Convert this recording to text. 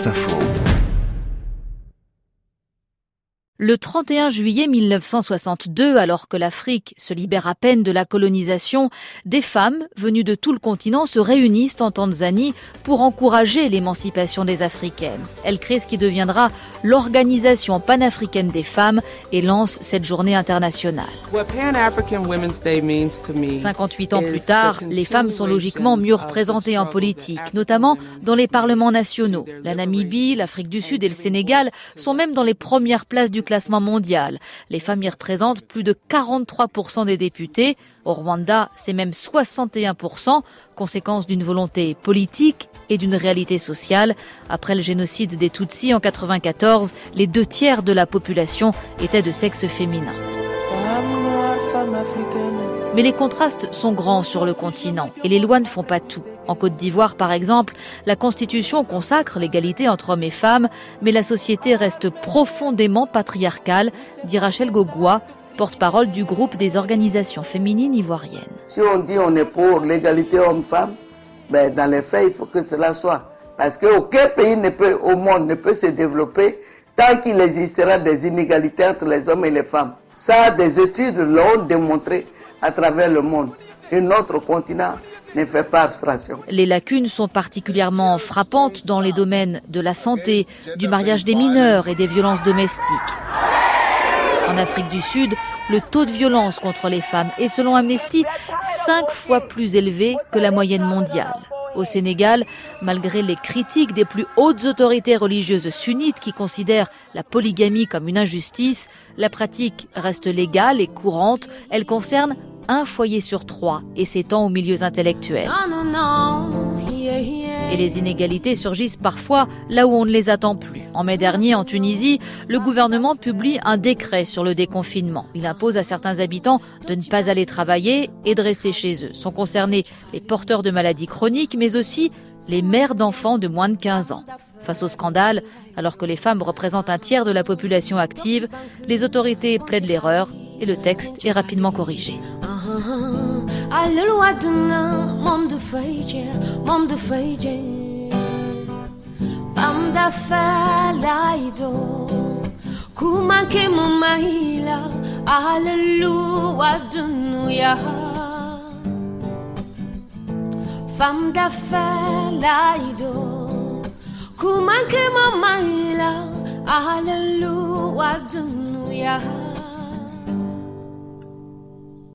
Wasserfall. Le 31 juillet 1962, alors que l'Afrique se libère à peine de la colonisation, des femmes venues de tout le continent se réunissent en Tanzanie pour encourager l'émancipation des Africaines. Elles créent ce qui deviendra l'Organisation panafricaine des femmes et lancent cette journée internationale. 58 ans plus tard, les femmes sont logiquement mieux représentées en politique, notamment dans les parlements nationaux. La Namibie, l'Afrique du Sud et le Sénégal sont même dans les premières places du classement mondial. Les femmes y représentent plus de 43% des députés. Au Rwanda, c'est même 61%, conséquence d'une volonté politique et d'une réalité sociale. Après le génocide des Tutsis en 94, les deux tiers de la population étaient de sexe féminin. Mais les contrastes sont grands sur le continent et les lois ne font pas tout. En Côte d'Ivoire, par exemple, la Constitution consacre l'égalité entre hommes et femmes, mais la société reste profondément patriarcale, dit Rachel Gogua, porte-parole du groupe des organisations féminines ivoiriennes. Si on dit on est pour l'égalité homme-femme, ben dans les faits, il faut que cela soit. Parce qu'aucun pays ne peut, au monde ne peut se développer tant qu'il existera des inégalités entre les hommes et les femmes. Ça, des études l'ont démontré à travers le monde. Et notre continent ne fait pas abstraction. Les lacunes sont particulièrement frappantes dans les domaines de la santé, du mariage des mineurs et des violences domestiques. En Afrique du Sud, le taux de violence contre les femmes est, selon Amnesty, cinq fois plus élevé que la moyenne mondiale. Au Sénégal, malgré les critiques des plus hautes autorités religieuses sunnites qui considèrent la polygamie comme une injustice, la pratique reste légale et courante. Elle concerne un foyer sur trois et s'étend aux milieux intellectuels. Et les inégalités surgissent parfois là où on ne les attend plus. En mai dernier, en Tunisie, le gouvernement publie un décret sur le déconfinement. Il impose à certains habitants de ne pas aller travailler et de rester chez eux. Sont concernés les porteurs de maladies chroniques, mais aussi les mères d'enfants de moins de 15 ans. Face au scandale, alors que les femmes représentent un tiers de la population active, les autorités plaident l'erreur et le texte est rapidement corrigé. Alleluia, ładna, mam do fejdzie, mam do fejdzie. Pam da felajdo, kuma ke mu maila, ale ładna ja. Pam da felajdo, kuma ke mu maila, ale ładna ja.